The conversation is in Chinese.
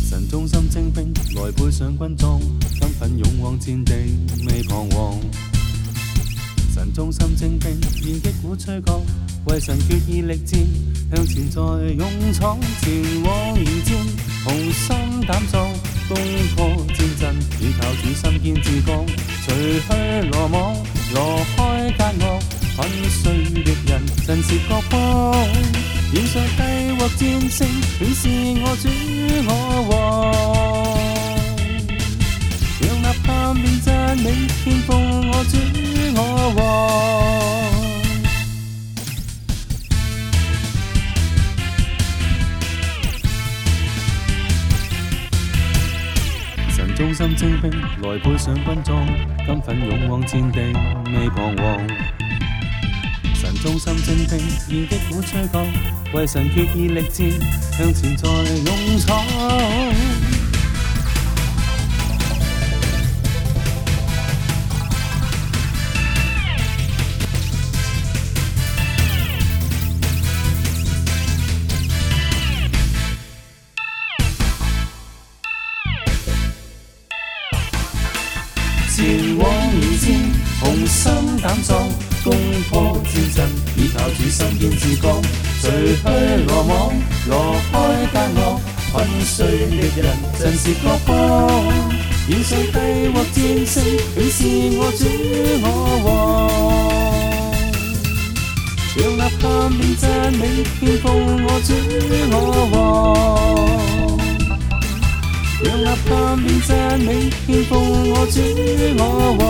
神中心精兵来配上军装，身份勇往战地未彷徨。神中心精兵燃激鼓吹角，为神决意力战，向前再勇闯前往。見自覺，除去羅網，挪開隔惡，看碎敵人，震懾各方。染上計劃戰勝，你是我主我王。讓吶喊變真理，天賦我主我忠心征兵，来配上军装，金奋勇往战地，未彷徨。神忠心征兵，已击鼓吹角，为神决意力战，向前再勇闯。前往如箭，雄心膽壯，攻破戰陣，倚靠主心堅志剛，除去羅網，挪開奸惡，粉碎敵人，震懾各方，元帥帝獲戰勝，永是我主我王。讓吶喊變讚美，獻奉我主我王。让立叹，面赞美，奉我主，我王。